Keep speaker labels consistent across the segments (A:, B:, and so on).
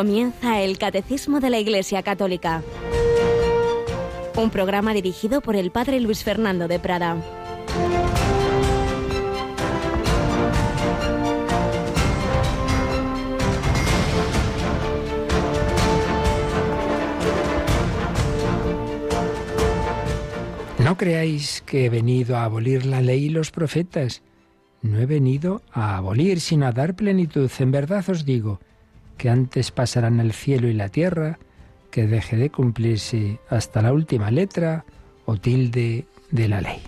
A: Comienza el Catecismo de la Iglesia Católica. Un programa dirigido por el Padre Luis Fernando de Prada.
B: No creáis que he venido a abolir la ley y los profetas. No he venido a abolir, sino a dar plenitud. En verdad os digo que antes pasarán el cielo y la tierra, que deje de cumplirse hasta la última letra o tilde de la ley.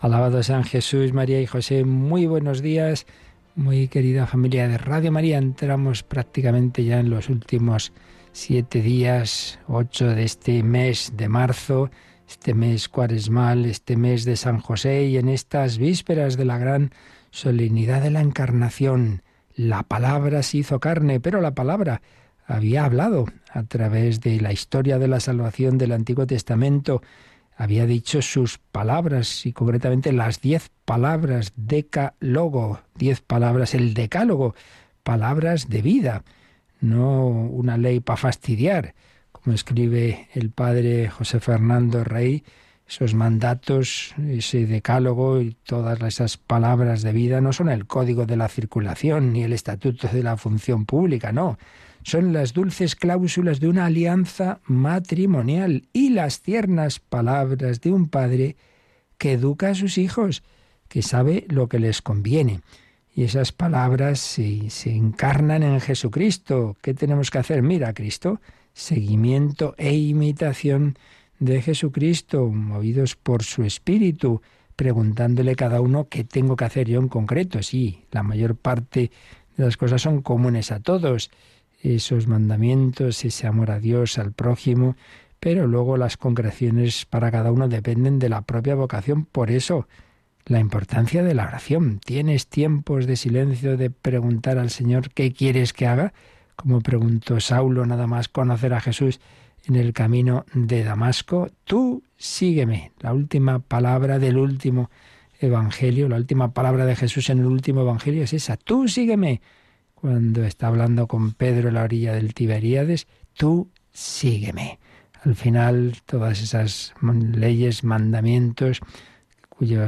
B: Alabado San Jesús, María y José, muy buenos días, muy querida familia de Radio María. Entramos prácticamente ya en los últimos siete días, ocho de este mes de marzo este mes cuaresmal, este mes de San José y en estas vísperas de la gran solemnidad de la Encarnación. La palabra se hizo carne, pero la palabra había hablado. A través de la historia de la salvación del Antiguo Testamento, había dicho sus palabras y concretamente las diez palabras decálogo, diez palabras, el decálogo, palabras de vida, no una ley para fastidiar, como escribe el padre José Fernando Rey, esos mandatos, ese decálogo y todas esas palabras de vida no son el código de la circulación ni el estatuto de la función pública, no. Son las dulces cláusulas de una alianza matrimonial y las tiernas palabras de un padre que educa a sus hijos, que sabe lo que les conviene. Y esas palabras se, se encarnan en Jesucristo. ¿Qué tenemos que hacer? Mira, Cristo seguimiento e imitación de Jesucristo, movidos por su espíritu, preguntándole cada uno qué tengo que hacer yo en concreto. Sí, la mayor parte de las cosas son comunes a todos, esos mandamientos, ese amor a Dios, al prójimo, pero luego las concreciones para cada uno dependen de la propia vocación. Por eso, la importancia de la oración. ¿Tienes tiempos de silencio de preguntar al Señor qué quieres que haga? como preguntó Saulo nada más conocer a Jesús en el camino de Damasco, tú sígueme. La última palabra del último evangelio, la última palabra de Jesús en el último evangelio es esa, tú sígueme. Cuando está hablando con Pedro en la orilla del Tiberíades, tú sígueme. Al final, todas esas leyes, mandamientos, cuyo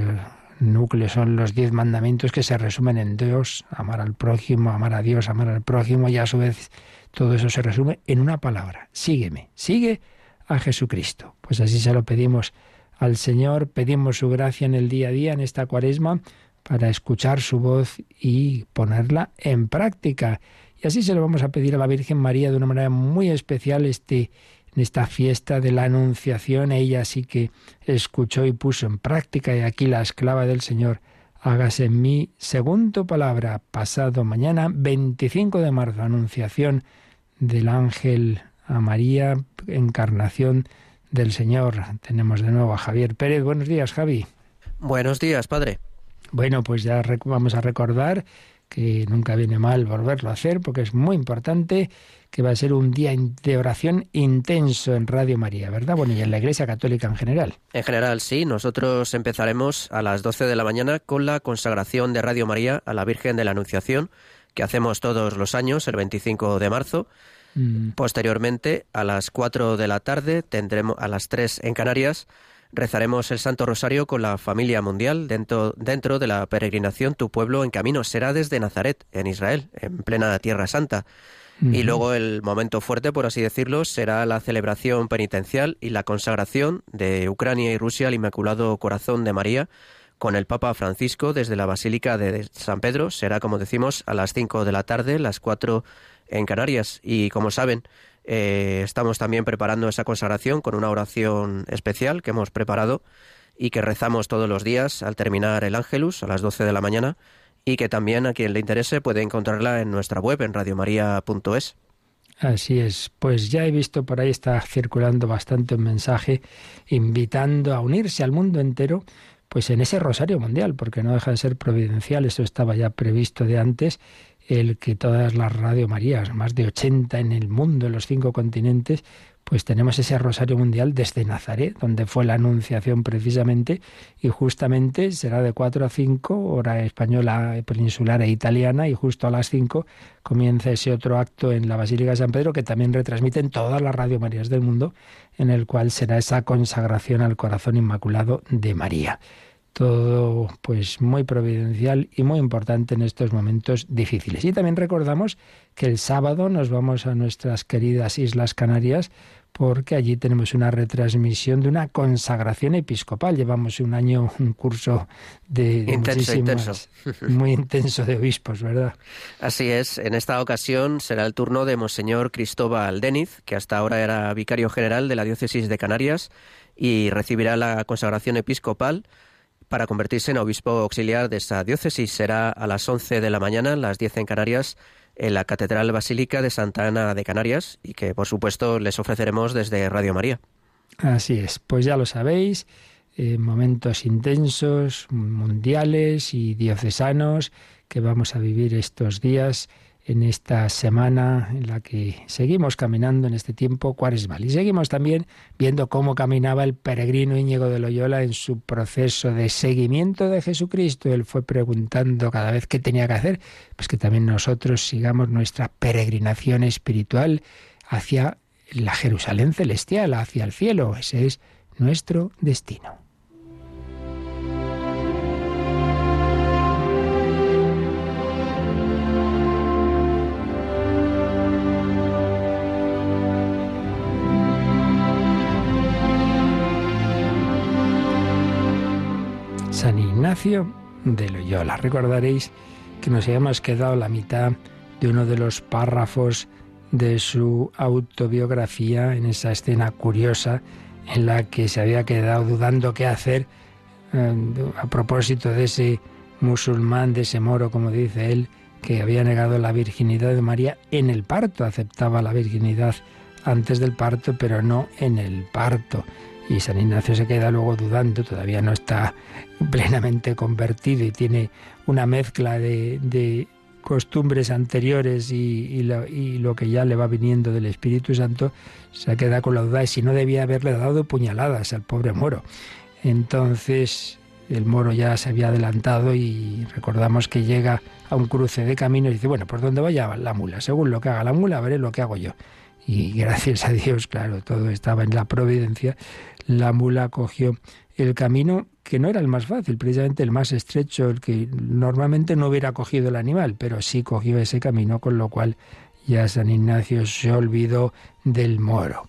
B: núcleo son los diez mandamientos que se resumen en Dios, amar al prójimo, amar a Dios, amar al prójimo, y a su vez todo eso se resume en una palabra, sígueme, sigue a Jesucristo. Pues así se lo pedimos al Señor, pedimos su gracia en el día a día, en esta cuaresma, para escuchar su voz y ponerla en práctica. Y así se lo vamos a pedir a la Virgen María de una manera muy especial este en esta fiesta de la Anunciación, ella sí que escuchó y puso en práctica, y aquí la esclava del Señor, hágase en mí, según tu palabra, pasado mañana, 25 de marzo, Anunciación del ángel a María, encarnación del Señor. Tenemos de nuevo a Javier Pérez. Buenos días, Javi.
C: Buenos días, padre.
B: Bueno, pues ya vamos a recordar que nunca viene mal volverlo a hacer porque es muy importante que va a ser un día de oración intenso en Radio María, ¿verdad? Bueno, y en la Iglesia Católica en general.
C: En general, sí. Nosotros empezaremos a las 12 de la mañana con la consagración de Radio María a la Virgen de la Anunciación, que hacemos todos los años, el 25 de marzo. Mm. Posteriormente, a las 4 de la tarde, tendremos a las 3 en Canarias, rezaremos el Santo Rosario con la familia mundial dentro, dentro de la peregrinación Tu pueblo en camino será desde Nazaret, en Israel, en plena Tierra Santa. Y luego el momento fuerte, por así decirlo, será la celebración penitencial y la consagración de Ucrania y Rusia al Inmaculado Corazón de María con el Papa Francisco desde la Basílica de San Pedro. Será, como decimos, a las 5 de la tarde, las 4 en Canarias. Y como saben, eh, estamos también preparando esa consagración con una oración especial que hemos preparado y que rezamos todos los días al terminar el Ángelus a las 12 de la mañana y que también a quien le interese puede encontrarla en nuestra web en radiomaria.es.
B: Así es, pues ya he visto por ahí está circulando bastante un mensaje invitando a unirse al mundo entero, pues en ese rosario mundial, porque no deja de ser providencial, eso estaba ya previsto de antes, el que todas las Radio Marías, más de 80 en el mundo, en los cinco continentes, pues tenemos ese rosario mundial desde Nazaret, donde fue la anunciación precisamente, y justamente será de 4 a 5, hora española, peninsular e italiana, y justo a las 5 comienza ese otro acto en la Basílica de San Pedro que también retransmiten todas las Radio Marías del mundo, en el cual será esa consagración al corazón inmaculado de María todo pues muy providencial y muy importante en estos momentos difíciles. Y también recordamos que el sábado nos vamos a nuestras queridas Islas Canarias porque allí tenemos una retransmisión de una consagración episcopal. Llevamos un año, un curso de,
C: intenso,
B: muy intenso de obispos, ¿verdad?
C: Así es. En esta ocasión será el turno de Monseñor Cristóbal Deniz, que hasta ahora era vicario general de la diócesis de Canarias y recibirá la consagración episcopal para convertirse en obispo auxiliar de esa diócesis. Será a las 11 de la mañana, las 10 en Canarias, en la Catedral Basílica de Santa Ana de Canarias y que, por supuesto, les ofreceremos desde Radio María.
B: Así es, pues ya lo sabéis, eh, momentos intensos, mundiales y diocesanos que vamos a vivir estos días en esta semana en la que seguimos caminando en este tiempo cuaresmal. Y seguimos también viendo cómo caminaba el peregrino Íñigo de Loyola en su proceso de seguimiento de Jesucristo. Él fue preguntando cada vez qué tenía que hacer, pues que también nosotros sigamos nuestra peregrinación espiritual hacia la Jerusalén celestial, hacia el cielo. Ese es nuestro destino. San Ignacio de Loyola. Recordaréis que nos habíamos quedado la mitad de uno de los párrafos de su autobiografía en esa escena curiosa en la que se había quedado dudando qué hacer eh, a propósito de ese musulmán, de ese moro, como dice él, que había negado la virginidad de María en el parto, aceptaba la virginidad antes del parto, pero no en el parto. Y San Ignacio se queda luego dudando, todavía no está plenamente convertido y tiene una mezcla de, costumbres anteriores y, lo, que ya le va viniendo del Espíritu Santo, se queda con la duda de si no debía haberle dado puñaladas al pobre moro. Entonces el moro ya se había adelantado y recordamos que llega a un cruce de camino y dice, bueno, ¿por dónde vaya la mula? Según lo que haga la mula, veré lo que hago yo. Y gracias a Dios, claro, todo estaba en la providencia. La mula cogió el camino que no era el más fácil, precisamente el más estrecho, el que normalmente no hubiera cogido el animal, pero sí cogió ese camino, con lo cual ya San Ignacio se olvidó del moro.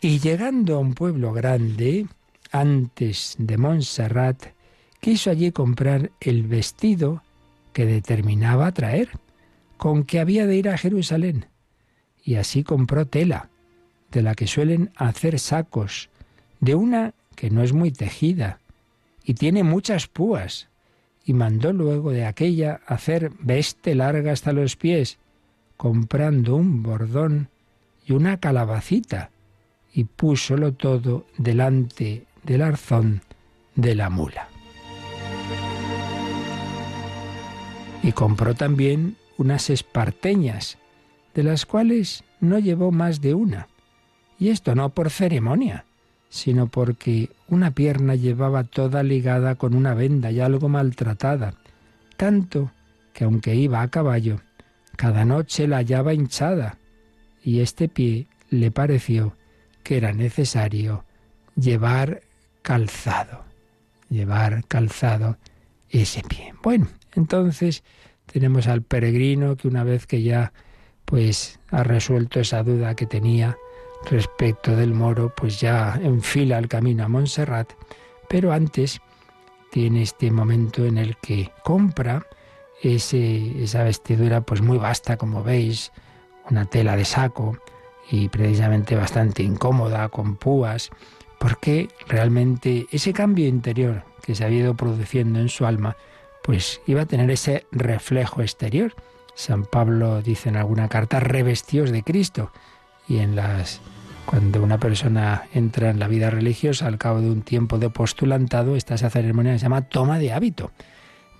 B: Y llegando a un pueblo grande, antes de Montserrat, quiso allí comprar el vestido que determinaba traer, con que había de ir a Jerusalén. Y así compró tela, de la que suelen hacer sacos, de una que no es muy tejida y tiene muchas púas, y mandó luego de aquella hacer veste larga hasta los pies, comprando un bordón y una calabacita, y púsolo todo delante del arzón de la mula. Y compró también unas esparteñas, de las cuales no llevó más de una, y esto no por ceremonia, sino porque una pierna llevaba toda ligada con una venda y algo maltratada, tanto que aunque iba a caballo, cada noche la hallaba hinchada, y este pie le pareció que era necesario llevar calzado, llevar calzado ese pie. Bueno, entonces tenemos al peregrino que una vez que ya pues ha resuelto esa duda que tenía, respecto del moro, pues ya enfila el camino a Montserrat, pero antes tiene este momento en el que compra ese, esa vestidura pues muy vasta, como veis, una tela de saco y precisamente bastante incómoda, con púas, porque realmente ese cambio interior que se había ido produciendo en su alma, pues iba a tener ese reflejo exterior. San Pablo dice en alguna carta, revestidos de Cristo, y en las cuando una persona entra en la vida religiosa al cabo de un tiempo de postulantado, esta esa ceremonia se llama toma de hábito.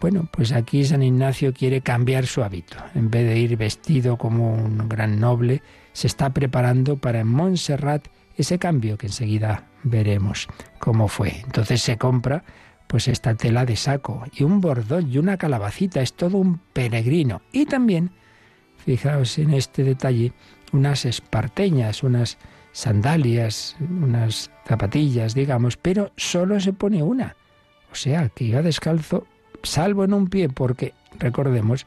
B: Bueno, pues aquí San Ignacio quiere cambiar su hábito. En vez de ir vestido como un gran noble, se está preparando para en Montserrat ese cambio que enseguida veremos cómo fue. Entonces se compra pues esta tela de saco y un bordón y una calabacita, es todo un peregrino. Y también, fijaos en este detalle, unas esparteñas, unas sandalias, unas zapatillas, digamos, pero solo se pone una. O sea, que iba descalzo, salvo en un pie, porque recordemos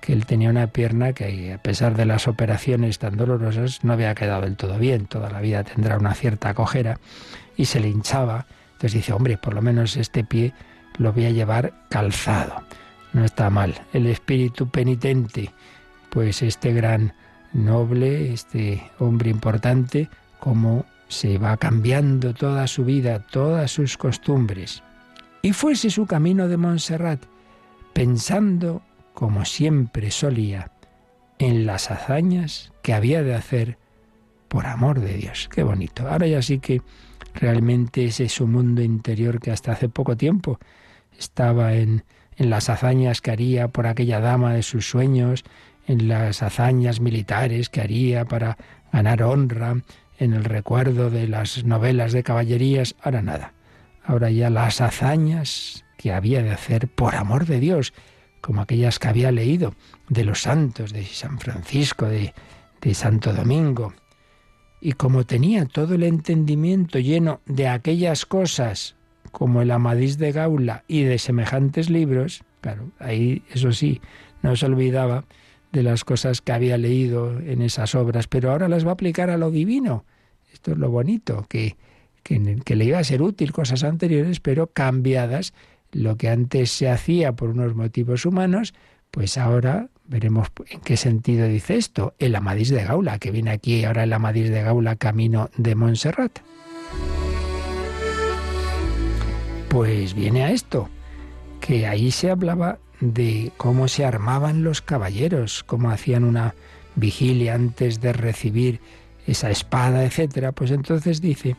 B: que él tenía una pierna que a pesar de las operaciones tan dolorosas no había quedado del todo bien, toda la vida tendrá una cierta cojera y se le hinchaba entonces dice, hombre, por lo menos este pie lo voy a llevar calzado. No está mal. El espíritu penitente, pues este gran noble, este hombre importante, como se va cambiando toda su vida, todas sus costumbres. Y fuese su camino de Montserrat, pensando, como siempre solía, en las hazañas que había de hacer por amor de Dios. Qué bonito. Ahora ya sí que realmente ese su mundo interior que hasta hace poco tiempo estaba en, en las hazañas que haría por aquella dama de sus sueños, en las hazañas militares que haría para ganar honra, en el recuerdo de las novelas de caballerías, ahora nada. Ahora ya las hazañas que había de hacer por amor de Dios, como aquellas que había leído de los santos, de San Francisco, de, de Santo Domingo, y como tenía todo el entendimiento lleno de aquellas cosas como el Amadís de Gaula y de semejantes libros, claro, ahí eso sí, no se olvidaba de las cosas que había leído en esas obras, pero ahora las va a aplicar a lo divino. Esto es lo bonito, que, que, que le iba a ser útil cosas anteriores, pero cambiadas. Lo que antes se hacía por unos motivos humanos, pues ahora veremos en qué sentido dice esto. El Amadís de Gaula, que viene aquí ahora el Amadís de Gaula camino de Montserrat. Pues viene a esto, que ahí se hablaba de cómo se armaban los caballeros, cómo hacían una vigilia antes de recibir esa espada, etcétera. Pues entonces dice,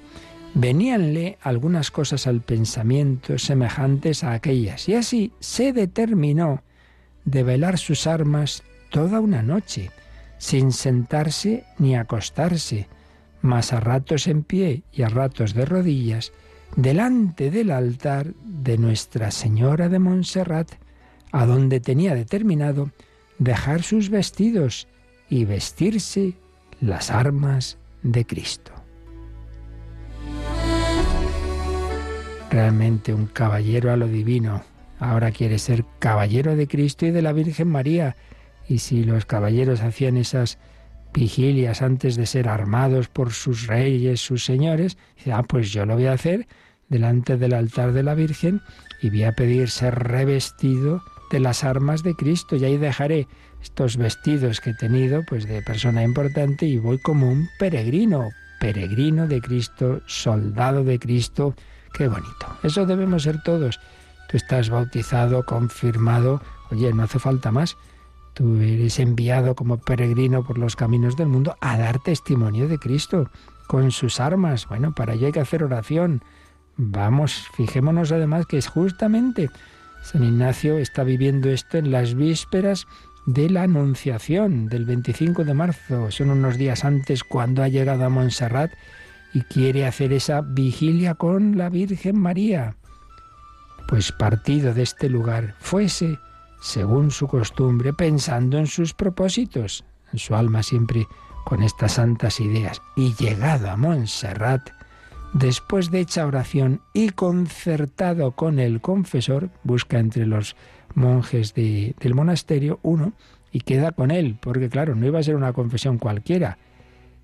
B: veníanle algunas cosas al pensamiento semejantes a aquellas, y así se determinó de velar sus armas toda una noche, sin sentarse ni acostarse, mas a ratos en pie y a ratos de rodillas, delante del altar de Nuestra Señora de Montserrat, a donde tenía determinado dejar sus vestidos y vestirse las armas de Cristo. Realmente un caballero a lo divino, ahora quiere ser caballero de Cristo y de la Virgen María. Y si los caballeros hacían esas vigilias antes de ser armados por sus reyes, sus señores, ah, pues yo lo voy a hacer delante del altar de la Virgen y voy a pedir ser revestido de las armas de Cristo y ahí dejaré estos vestidos que he tenido pues de persona importante y voy como un peregrino, peregrino de Cristo, soldado de Cristo, qué bonito. Eso debemos ser todos tú estás bautizado, confirmado, oye, no hace falta más. Tú eres enviado como peregrino por los caminos del mundo a dar testimonio de Cristo con sus armas. Bueno, para ello hay que hacer oración. Vamos, fijémonos además que es justamente San Ignacio está viviendo esto en las vísperas de la Anunciación del 25 de marzo. Son unos días antes cuando ha llegado a Montserrat y quiere hacer esa vigilia con la Virgen María pues partido de este lugar fuese, según su costumbre, pensando en sus propósitos, en su alma siempre con estas santas ideas, y llegado a Montserrat, después de hecha oración y concertado con el confesor, busca entre los monjes del monasterio uno y queda con él, porque claro, no iba a ser una confesión cualquiera,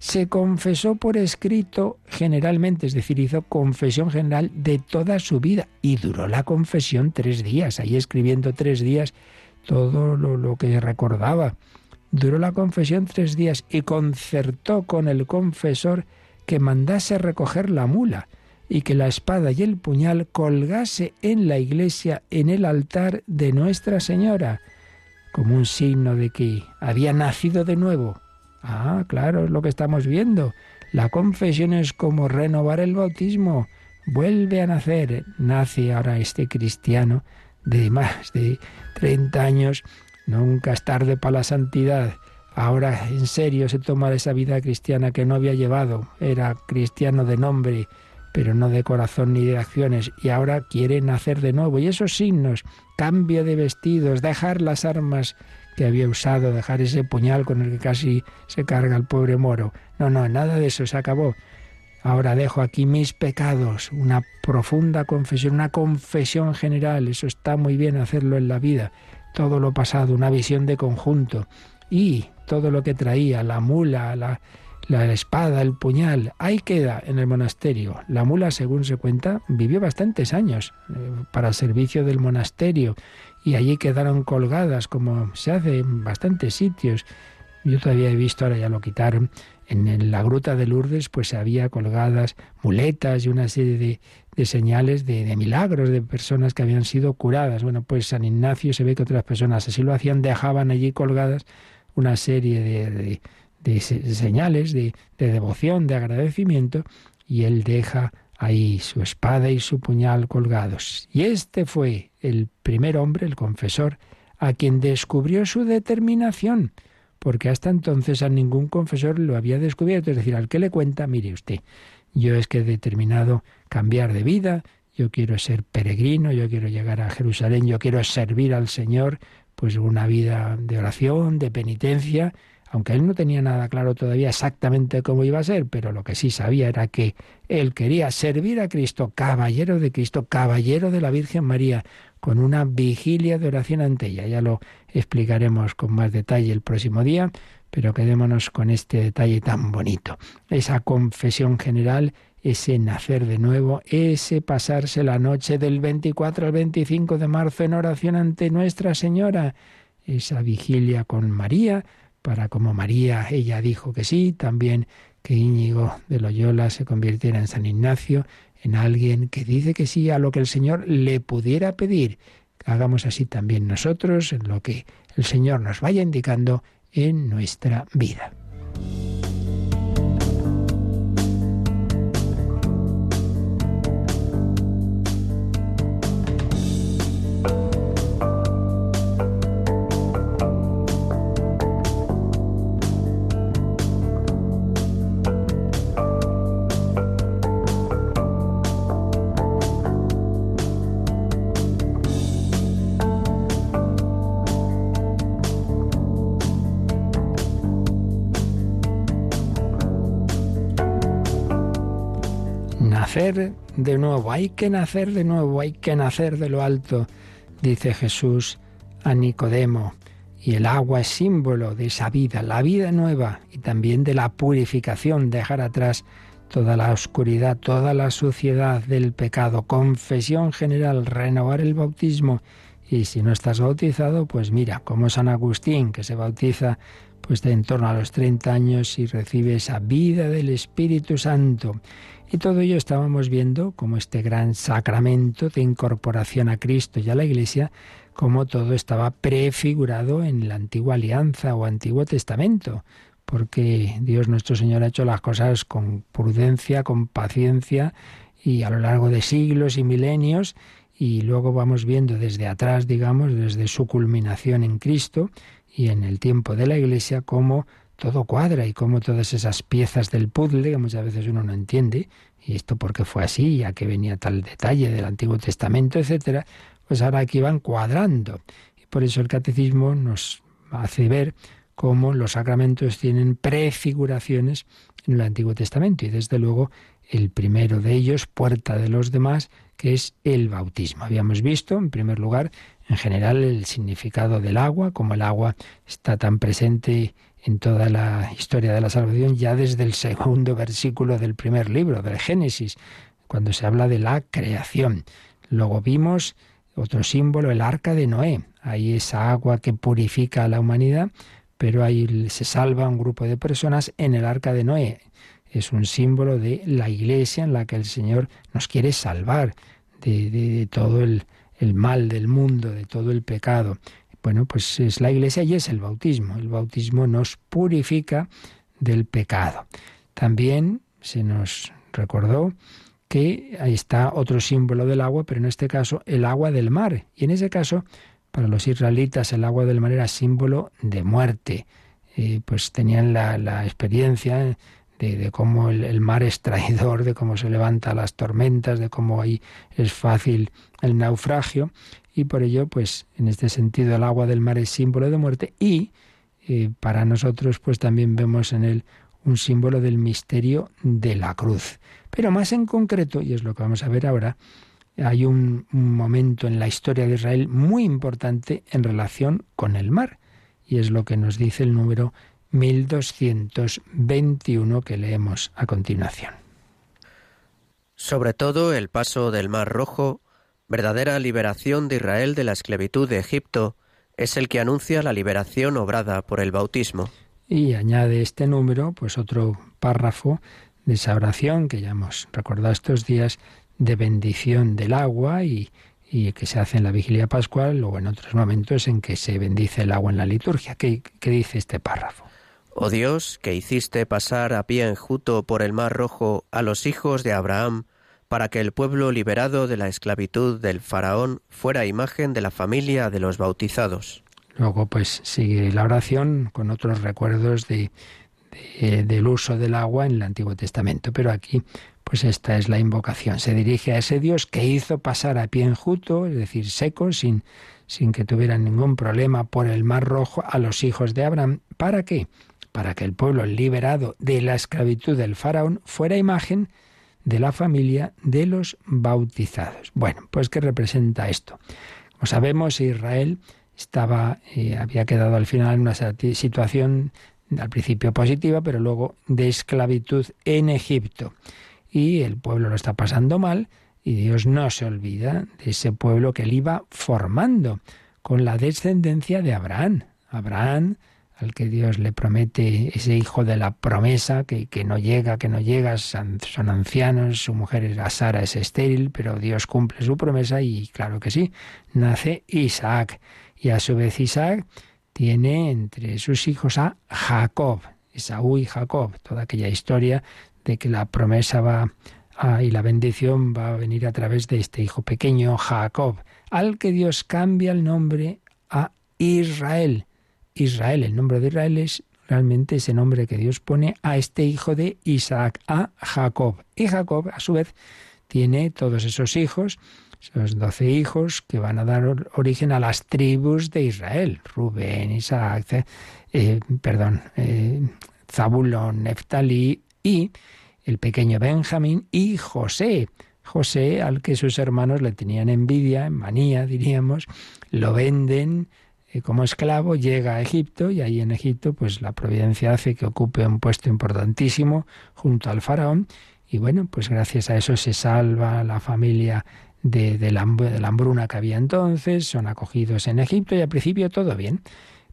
B: se confesó por escrito generalmente, es decir, hizo confesión general de toda su vida y duró la confesión tres días, ahí escribiendo tres días todo lo, que recordaba. Duró la confesión tres días y concertó con el confesor que mandase recoger la mula y que la espada y el puñal colgase en la iglesia en el altar de Nuestra Señora, como un signo de que había nacido de nuevo Ah, claro, es lo que estamos viendo. La confesión es como renovar el bautismo. Vuelve a nacer. Nace ahora este cristiano de más de 30 años, nunca es tarde para la santidad. Ahora en serio se toma esa vida cristiana que no había llevado. Era cristiano de nombre, pero no de corazón ni de acciones. Y ahora quiere nacer de nuevo. Y esos signos, cambio de vestidos, dejar las armas que había usado, dejar ese puñal con el que casi se carga el pobre moro. No, no, nada de eso se acabó. Ahora dejo aquí mis pecados, una profunda confesión, una confesión general. Eso está muy bien hacerlo en la vida. Todo lo pasado, una visión de conjunto. Y todo lo que traía, la mula, la, la espada, el puñal, ahí queda en el monasterio. La mula, según se cuenta, vivió bastantes años eh, para servicio del monasterio y allí quedaron colgadas, como se hace en bastantes sitios. Yo todavía he visto, ahora ya lo quitaron, en la gruta de Lourdes pues había colgadas muletas y una serie de, de señales de, de, milagros de personas que habían sido curadas. Bueno, pues San Ignacio se ve que otras personas así lo hacían, dejaban allí colgadas una serie de, de señales de, devoción, de agradecimiento, y él deja ahí su espada y su puñal colgados. Y este fue el primer hombre, el confesor, a quien descubrió su determinación, porque hasta entonces a ningún confesor lo había descubierto. Es decir, al que le cuenta, mire usted, yo es que he determinado cambiar de vida, yo quiero ser peregrino, yo quiero llegar a Jerusalén, yo quiero servir al Señor, pues una vida de oración, de penitencia, aunque él no tenía nada claro todavía exactamente cómo iba a ser, pero lo que sí sabía era que él quería servir a Cristo, caballero de Cristo, caballero de la Virgen María, con una vigilia de oración ante ella. Ya lo explicaremos con más detalle el próximo día, pero quedémonos con este detalle tan bonito. Esa confesión general, ese nacer de nuevo, ese pasarse la noche del 24 al 25 de marzo en oración ante Nuestra Señora, esa vigilia con María, para como María, ella dijo que sí, también que Íñigo de Loyola se convirtiera en San Ignacio, en alguien que dice que sí a lo que el Señor le pudiera pedir. Hagamos así también nosotros en lo que el Señor nos vaya indicando en nuestra vida. De nuevo, hay que nacer de nuevo, hay que nacer de lo alto, dice Jesús a Nicodemo. Y el agua es símbolo de esa vida, la vida nueva y también de la purificación, dejar atrás toda la oscuridad, toda la suciedad del pecado, confesión general, renovar el bautismo. Y si no estás bautizado, pues mira, como San Agustín, que se bautiza pues de en torno a los 30 años y recibe esa vida del Espíritu Santo. Y todo ello estábamos viendo como este gran sacramento de incorporación a Cristo y a la Iglesia, como todo estaba prefigurado en la antigua alianza o antiguo testamento, porque Dios nuestro Señor ha hecho las cosas con prudencia, con paciencia y a lo largo de siglos y milenios, y luego vamos viendo desde atrás, digamos, desde su culminación en Cristo y en el tiempo de la Iglesia, cómo todo cuadra y como todas esas piezas del puzzle que muchas veces uno no entiende, y esto porque fue así, ya que venía tal detalle del Antiguo Testamento, etcétera, pues ahora aquí van cuadrando. Y por eso el catecismo nos hace ver cómo los sacramentos tienen prefiguraciones en el Antiguo Testamento y desde luego el primero de ellos, puerta de los demás, que es el bautismo. Habíamos visto, en primer lugar, en general el significado del agua, como el agua está tan presente en toda la historia de la salvación ya desde el segundo versículo del primer libro, del Génesis, cuando se habla de la creación. Luego vimos otro símbolo, el arca de Noé. Ahí esa agua que purifica a la humanidad, pero ahí se salva un grupo de personas en el arca de Noé. Es un símbolo de la iglesia en la que el Señor nos quiere salvar de, todo el mal del mundo, de todo el pecado. Bueno, pues es la iglesia y es el bautismo. El bautismo nos purifica del pecado. También se nos recordó que ahí está otro símbolo del agua, pero en este caso el agua del mar. Y en ese caso, para los israelitas, el agua del mar era símbolo de muerte. Eh, pues tenían la, experiencia de, cómo el, mar es traidor, de cómo se levanta las tormentas, de cómo ahí es fácil el naufragio. Y por ello, pues en este sentido, el agua del mar es símbolo de muerte y eh, para nosotros, pues también vemos en él un símbolo del misterio de la cruz. Pero más en concreto, y es lo que vamos a ver ahora, hay un, momento en la historia de Israel muy importante en relación con el mar, y es lo que nos dice el número 1221 que leemos a continuación.
C: Sobre todo el paso del Mar Rojo, verdadera liberación de Israel de la esclavitud de Egipto, es el que anuncia la liberación obrada por el bautismo.
B: Y añade este número, pues otro párrafo de esa oración que ya hemos recordado estos días de bendición del agua y, que se hace en la vigilia pascual o en otros momentos en que se bendice el agua en la liturgia. ¿Qué, qué dice este párrafo?
C: Oh Dios, que hiciste pasar a pie enjuto por el mar rojo a los hijos de Abraham, para que el pueblo liberado de la esclavitud del faraón fuera imagen de la familia de los bautizados.
B: Luego pues sigue la oración con otros recuerdos de, del uso del agua en el Antiguo Testamento, pero aquí pues esta es la invocación. Se dirige a ese Dios que hizo pasar a pie enjuto, es decir, seco, sin, sin que tuvieran ningún problema por el Mar Rojo a los hijos de Abraham. ¿Para qué? Para que el pueblo liberado de la esclavitud del faraón fuera imagen de la familia de los bautizados. Bueno, pues ¿qué representa esto? Como sabemos, Israel estaba, eh, había quedado al final en una situación al principio positiva, pero luego de esclavitud en Egipto. Y el pueblo lo está pasando mal y Dios no se olvida de ese pueblo que él iba formando con la descendencia de Abraham. Abraham, al que Dios le promete ese hijo de la promesa, que, que no llega, que no llega, son, ancianos, su mujer Sara es estéril, pero Dios cumple su promesa y claro que sí, nace Isaac. Y a su vez Isaac tiene entre sus hijos a Jacob, Esaú y Jacob, toda aquella historia de que la promesa va y la bendición va a venir a través de este hijo pequeño, Jacob, al que Dios cambia el nombre a Israel. Israel, el nombre de Israel es realmente ese nombre que Dios pone a este hijo de Isaac, a Jacob. Y Jacob, a su vez, tiene todos esos hijos esos doce hijos que van a dar origen a las tribus de Israel, Rubén, Isaac, eh, perdón, eh, Zabulón, Neftalí y el pequeño Benjamín y José. José, al que sus hermanos le tenían envidia, manía, diríamos, lo venden como esclavo, llega a Egipto y ahí en Egipto pues la providencia hace que ocupe un puesto importantísimo junto al faraón y bueno, pues gracias a eso se salva la familia de, la, hambruna que había entonces, son acogidos en Egipto y al principio todo bien.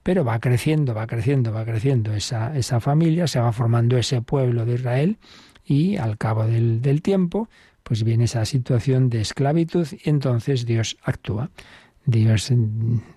B: Pero va creciendo, va creciendo, va creciendo esa, esa familia, se va formando ese pueblo de Israel y al cabo del, del tiempo, pues viene esa situación de esclavitud y entonces Dios actúa. Dios,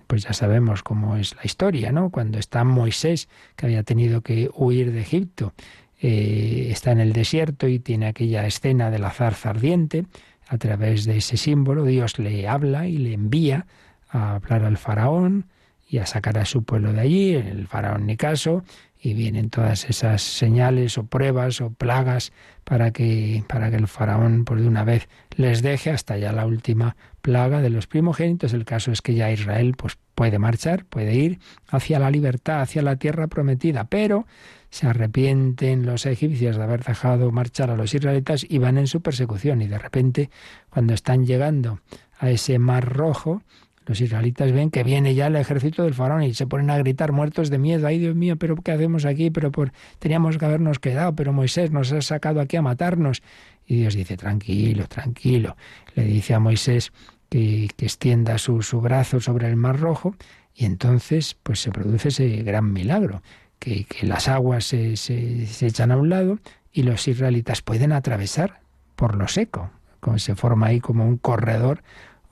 B: pues ya sabemos cómo es la historia, ¿no? Cuando está Moisés, que había tenido que huir de Egipto, eh, está en el desierto y tiene aquella escena de la zarza ardiente, a través de ese símbolo Dios le habla y le envía a hablar al faraón y a sacar a su pueblo de allí, el faraón ni caso, y vienen todas esas señales o pruebas o plagas para que, para que el faraón por de una vez les deje hasta ya la última plaga de los primogénitos. El caso es que ya Israel pues puede marchar, puede ir hacia la libertad, hacia la tierra prometida, pero se arrepienten los egipcios de haber dejado marchar a los israelitas y van en su persecución. Y de repente, cuando están llegando a ese mar rojo, los israelitas ven que viene ya el ejército del faraón y se ponen a gritar muertos de miedo. Ay, Dios mío, pero ¿qué hacemos aquí? Pero por... teníamos que habernos quedado, pero Moisés nos ha sacado aquí a matarnos. Y Dios dice, tranquilo, tranquilo. Le dice a Moisés que, que extienda su, su brazo sobre el mar rojo y entonces pues se produce ese gran milagro que, las aguas se, se, echan a un lado y los israelitas pueden atravesar por lo seco. Como se forma ahí como un corredor,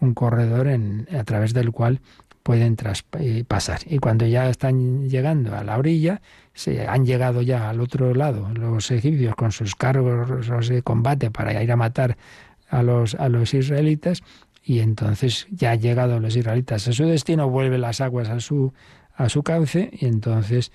B: un corredor en, a través del cual pueden eh, pasar. Y cuando ya están llegando a la orilla, se han llegado ya al otro lado los egipcios con sus cargos de combate para ir a matar a los, a los israelitas, y entonces ya han llegado los israelitas a su destino, vuelven las aguas a su, a su cauce, y entonces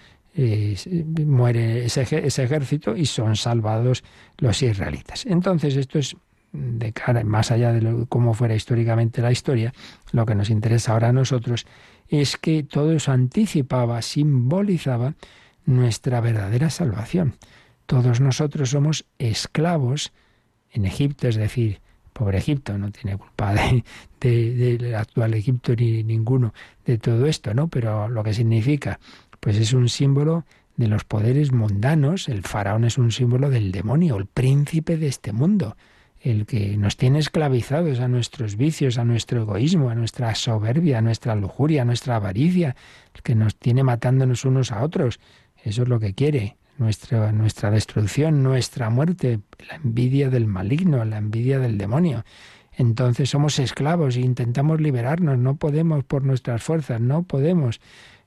B: muere ese, ese ejército y son salvados los israelitas. Entonces esto es de cara, más allá de cómo fuera históricamente la historia, lo que nos interesa ahora a nosotros es que todo eso anticipaba, simbolizaba nuestra verdadera salvación. Todos nosotros somos esclavos en Egipto, es decir, pobre Egipto, no tiene culpa del de, actual Egipto ni ninguno de todo esto, ¿no? Pero lo que significa, pues es un símbolo de los poderes mundanos, el faraón es un símbolo del demonio, el príncipe de este mundo el que nos tiene esclavizados a nuestros vicios, a nuestro egoísmo, a nuestra soberbia, a nuestra lujuria, a nuestra avaricia, el que nos tiene matándonos unos a otros. Eso es lo que quiere, nuestra, nuestra destrucción, nuestra muerte, la envidia del maligno, la envidia del demonio. Entonces somos esclavos e intentamos liberarnos, no podemos por nuestras fuerzas, no podemos.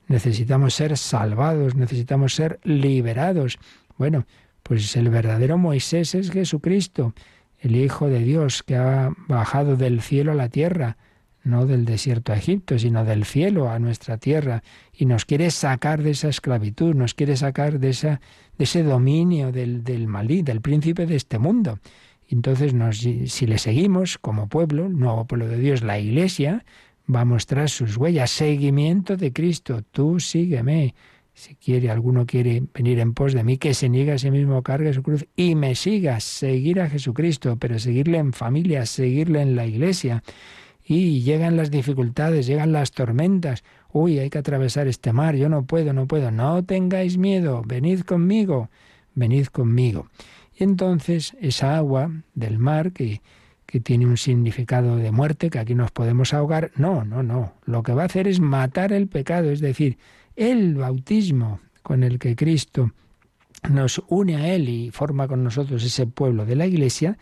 B: Necesitamos ser salvados, necesitamos ser liberados. Bueno, pues el verdadero Moisés es Jesucristo el Hijo de Dios que ha bajado del cielo a la tierra, no del desierto a Egipto, sino del cielo a nuestra tierra, y nos quiere sacar de esa esclavitud, nos quiere sacar de, ese dominio del, malí, del príncipe de este mundo. Entonces, si le seguimos como pueblo, el nuevo pueblo de Dios, la Iglesia, va a mostrar sus huellas, seguimiento de Cristo, tú sígueme, si quiere, alguno quiere venir en pos de mí, que se niegue a sí mismo, cargue su cruz y me siga, seguir a Jesucristo, pero seguirle en familia, seguirle en la iglesia. Y llegan las dificultades, llegan las tormentas. Uy, hay que atravesar este mar, yo no puedo, no puedo. No tengáis miedo, venid conmigo, venid conmigo. Y entonces esa agua del mar que, que tiene un significado de muerte, que aquí nos podemos ahogar, no, no, no. Lo que va a hacer es matar el pecado, es decir, el bautismo con el que Cristo nos une a Él y forma con nosotros ese pueblo de la Iglesia,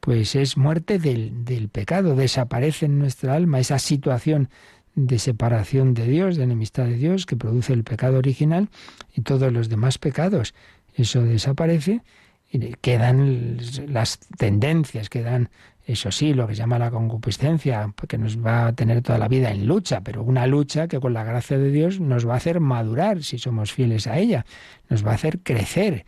B: pues es muerte del, del pecado, desaparece en nuestra alma esa situación de separación de Dios, de enemistad de Dios, que produce el pecado original y todos los demás pecados. Eso desaparece y quedan las tendencias, quedan eso sí, lo que se llama la concupiscencia, que nos va a tener toda la vida en lucha, pero una lucha que con la gracia de Dios nos va a hacer madurar si somos fieles a ella, nos va a hacer crecer.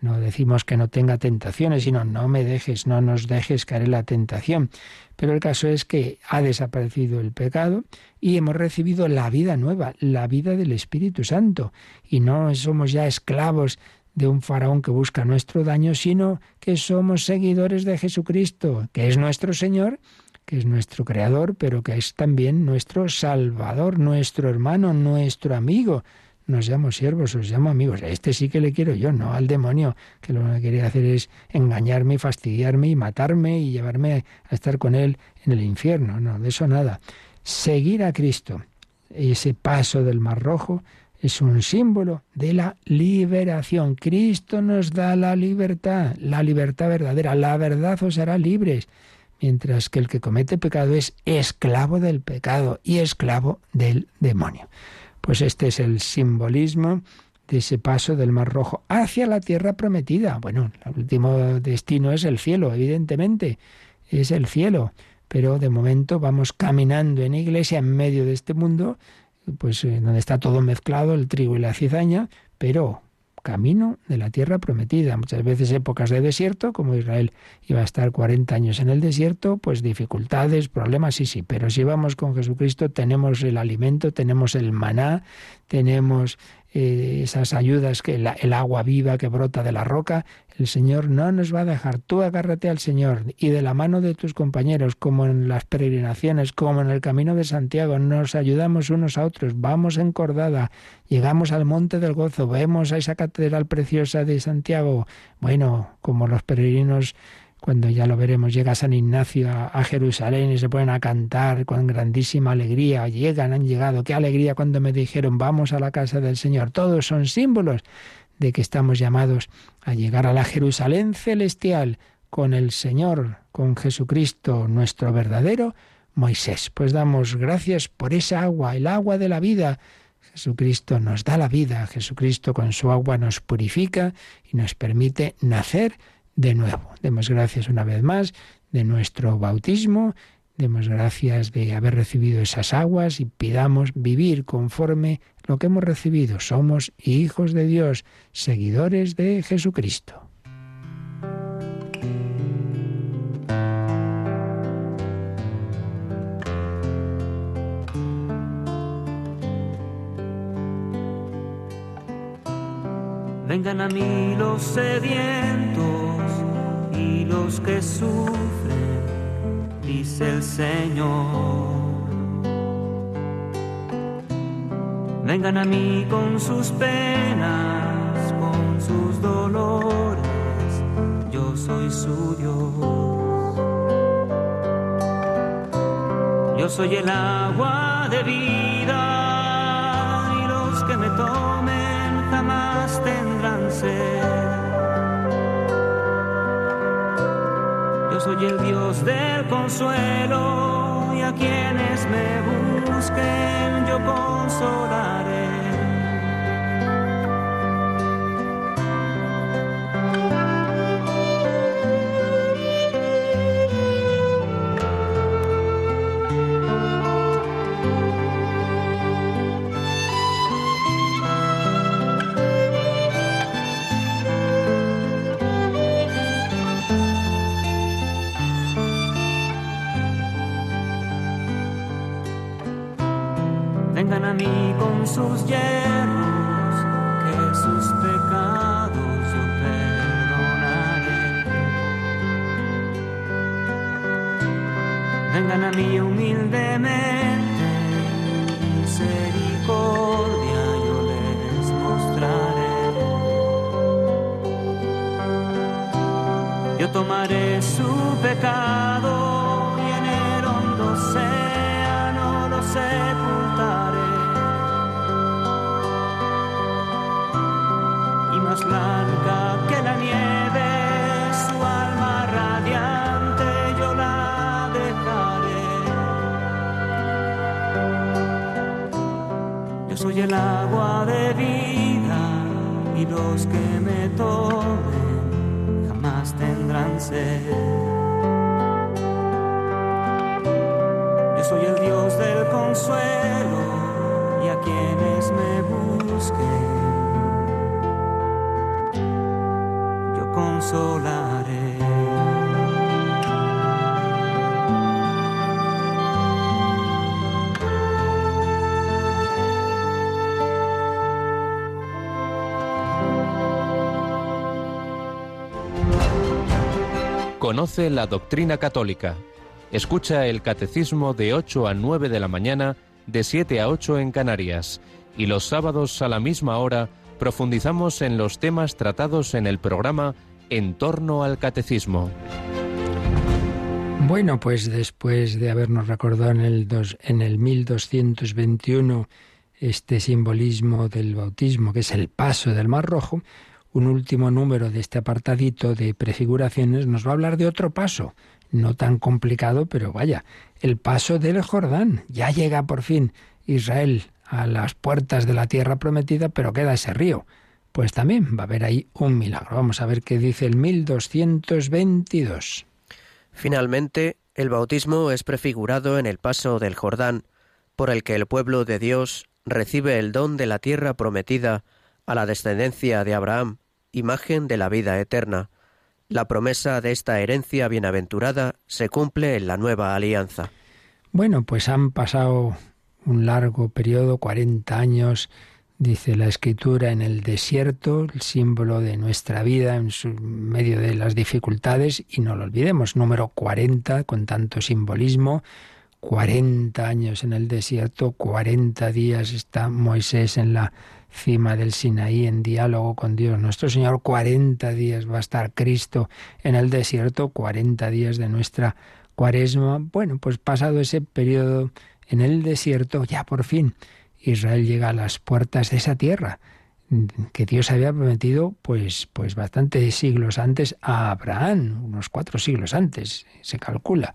B: No decimos que no tenga tentaciones, sino no me dejes, no nos dejes caer en la tentación. Pero el caso es que ha desaparecido el pecado y hemos recibido la vida nueva, la vida del Espíritu Santo. Y no somos ya esclavos de un faraón que busca nuestro daño, sino que somos seguidores de Jesucristo, que es nuestro Señor, que es nuestro Creador, pero que es también nuestro Salvador, nuestro hermano, nuestro amigo. Nos llamo siervos, os llamo amigos. Este sí que le quiero yo, no al demonio, que lo que quería hacer es engañarme, fastidiarme y matarme y llevarme a estar con él en el infierno. No, de eso nada. Seguir a Cristo, ese paso del Mar Rojo, es un símbolo de la liberación. Cristo nos da la libertad, la libertad verdadera. La verdad os hará libres. Mientras que el que comete pecado es esclavo del pecado y esclavo del demonio. Pues este es el simbolismo de ese paso del Mar Rojo hacia la tierra prometida. Bueno, el último destino es el cielo, evidentemente, es el cielo, pero de momento vamos caminando en iglesia en medio de este mundo pues eh, donde está todo mezclado, el trigo y la cizaña, pero camino de la tierra prometida. Muchas veces épocas de desierto, como Israel iba a estar 40 años en el desierto, pues dificultades, problemas, sí, sí, pero si vamos con Jesucristo tenemos el alimento, tenemos el maná, tenemos eh, esas ayudas, que el agua viva que brota de la roca, el Señor no nos va a dejar. Tú agárrate al Señor y de la mano de tus compañeros, como en las peregrinaciones, como en el camino de Santiago, nos ayudamos unos a otros, vamos encordada, llegamos al monte del gozo, vemos a esa catedral preciosa de Santiago. Bueno, como los peregrinos cuando ya lo veremos, llega San Ignacio a, Jerusalén y se ponen a cantar con grandísima alegría. Llegan, han llegado. Qué alegría cuando me dijeron, vamos a la casa del Señor. Todos son símbolos de que estamos llamados a llegar a la Jerusalén celestial con el Señor, con Jesucristo, nuestro verdadero Moisés. Pues damos gracias por esa agua, el agua de la vida. Jesucristo nos da la vida, Jesucristo con su agua nos purifica y nos permite nacer de nuevo. Demos gracias una vez más de nuestro bautismo, demos gracias de haber recibido esas aguas y pidamos vivir conforme lo que hemos recibido. Somos hijos de Dios, seguidores de Jesucristo.
D: Vengan a mí los sedientos los que sufren, dice el Señor. Vengan a mí con sus penas, con sus dolores, yo soy su Dios. Yo soy el agua de vida y los que me tomen soy el Dios del consuelo y a quienes me busquen yo consolaré. Tomaré su pecado y en el hondo océano lo sepultaré. Y más blanca que la nieve, su alma radiante yo la dejaré. Yo soy el agua de vida y los que me tomen Yo soy el Dios del consuelo y a quienes me busquen yo consolaré.
E: Conoce la doctrina católica. Escucha el catecismo de 8 a 9 de la mañana, de 7 a 8 en Canarias. Y los sábados a la misma hora profundizamos en los temas tratados en el programa En torno al catecismo.
B: Bueno, pues después de habernos recordado en el, dos, en el 1221 este simbolismo del bautismo, que es el paso del Mar Rojo, un último número de este apartadito de prefiguraciones nos va a hablar de otro paso, no tan complicado, pero vaya, el paso del Jordán. Ya llega por fin Israel a las puertas de la tierra prometida, pero queda ese río. Pues también va a haber ahí un milagro. Vamos a ver qué dice el 1222.
C: Finalmente, el bautismo es prefigurado en el paso del Jordán, por el que el pueblo de Dios recibe el don de la tierra prometida a la descendencia de Abraham, imagen de la vida eterna. La promesa de esta herencia bienaventurada se cumple en la nueva alianza.
B: Bueno, pues han pasado un largo periodo, 40 años, dice la escritura, en el desierto, el símbolo de nuestra vida en medio de las dificultades, y no lo olvidemos, número 40, con tanto simbolismo, 40 años en el desierto, 40 días está Moisés en la cima del Sinaí en diálogo con Dios. Nuestro Señor 40 días va a estar Cristo en el desierto, 40 días de nuestra cuaresma. Bueno, pues pasado ese periodo en el desierto, ya por fin Israel llega a las puertas de esa tierra que Dios había prometido pues, pues bastantes siglos antes a Abraham, unos cuatro siglos antes, se calcula.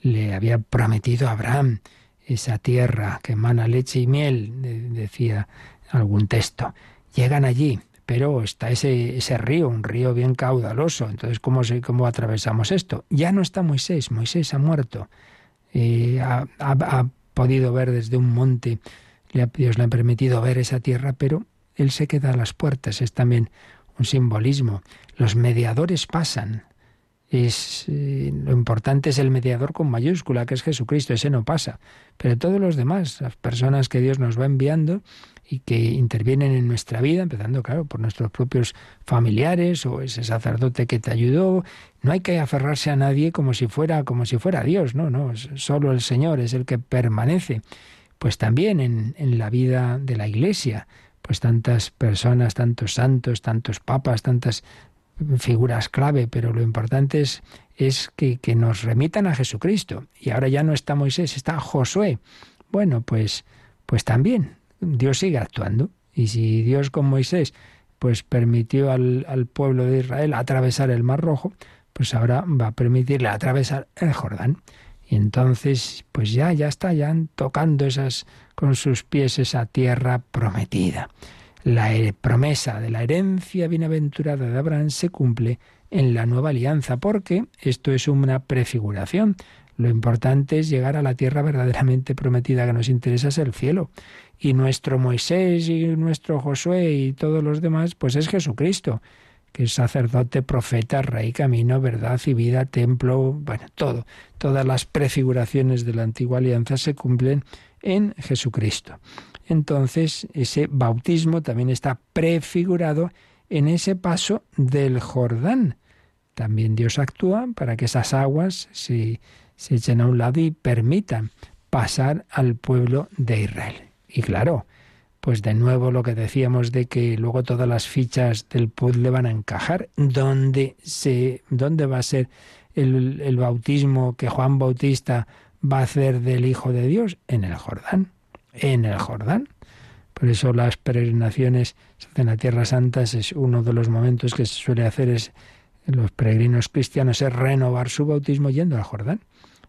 B: le había prometido a Abraham esa tierra que emana leche y miel, decía algún texto. Llegan allí, pero está ese, ese río, un río bien caudaloso. Entonces, ¿cómo, ¿cómo atravesamos esto? Ya no está Moisés, Moisés ha muerto. Eh, ha, ha, podido ver desde un monte, Dios le ha permitido ver esa tierra, pero él se queda a las puertas. Es también un simbolismo. Los mediadores pasan. Es, eh, lo importante es el mediador con mayúscula, que es Jesucristo, ese no pasa. Pero todos los demás, las personas que Dios nos va enviando y que intervienen en nuestra vida, empezando, claro, por nuestros propios familiares o ese sacerdote que te ayudó, no hay que aferrarse a nadie como si fuera, como si fuera Dios, no, no, solo el Señor es el que permanece. Pues también en, en la vida de la Iglesia, pues tantas personas, tantos santos, tantos papas, tantas figuras clave, pero lo importante es, es que, que, nos remitan a Jesucristo. Y ahora ya no está Moisés, está Josué. Bueno, pues, pues también Dios sigue actuando. Y si Dios con Moisés pues permitió al, al pueblo de Israel atravesar el Mar Rojo, pues ahora va a permitirle atravesar el Jordán. Y entonces, pues ya, ya está, ya tocando esas con sus pies esa tierra prometida. La promesa de la herencia bienaventurada de Abraham se cumple en la nueva alianza, porque esto es una prefiguración. Lo importante es llegar a la tierra verdaderamente prometida que nos interesa es el cielo. Y nuestro Moisés y nuestro Josué y todos los demás, pues es Jesucristo, que es sacerdote, profeta, rey, camino, verdad y vida, templo, bueno, todo. Todas las prefiguraciones de la antigua alianza se cumplen en Jesucristo. Entonces, ese bautismo también está prefigurado en ese paso del Jordán. También Dios actúa para que esas aguas se, se echen a un lado y permitan pasar al pueblo de Israel. Y claro, pues de nuevo lo que decíamos de que luego todas las fichas del puzzle van a encajar. ¿Dónde, se, dónde va a ser el, el bautismo que Juan Bautista va a hacer del Hijo de Dios en el Jordán, en el Jordán. Por eso las peregrinaciones en la Tierra Santa es uno de los momentos que se suele hacer es los peregrinos cristianos es renovar su bautismo yendo al Jordán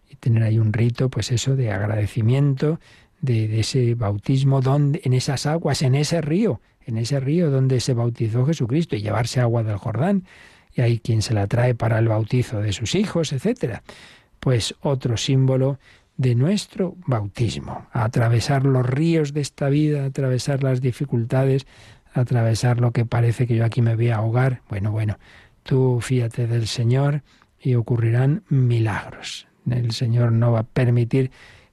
B: y tener ahí un rito, pues eso de agradecimiento de, ese bautismo donde en esas aguas, en ese río, en ese río donde se bautizó Jesucristo y llevarse agua del Jordán y hay quien se la trae para el bautizo de sus hijos, etcétera pues otro símbolo de nuestro bautismo, atravesar los ríos de esta vida, atravesar las dificultades, atravesar lo que parece que yo aquí me voy a ahogar. Bueno, bueno, tú fíate del Señor y ocurrirán milagros. El Señor no va a permitir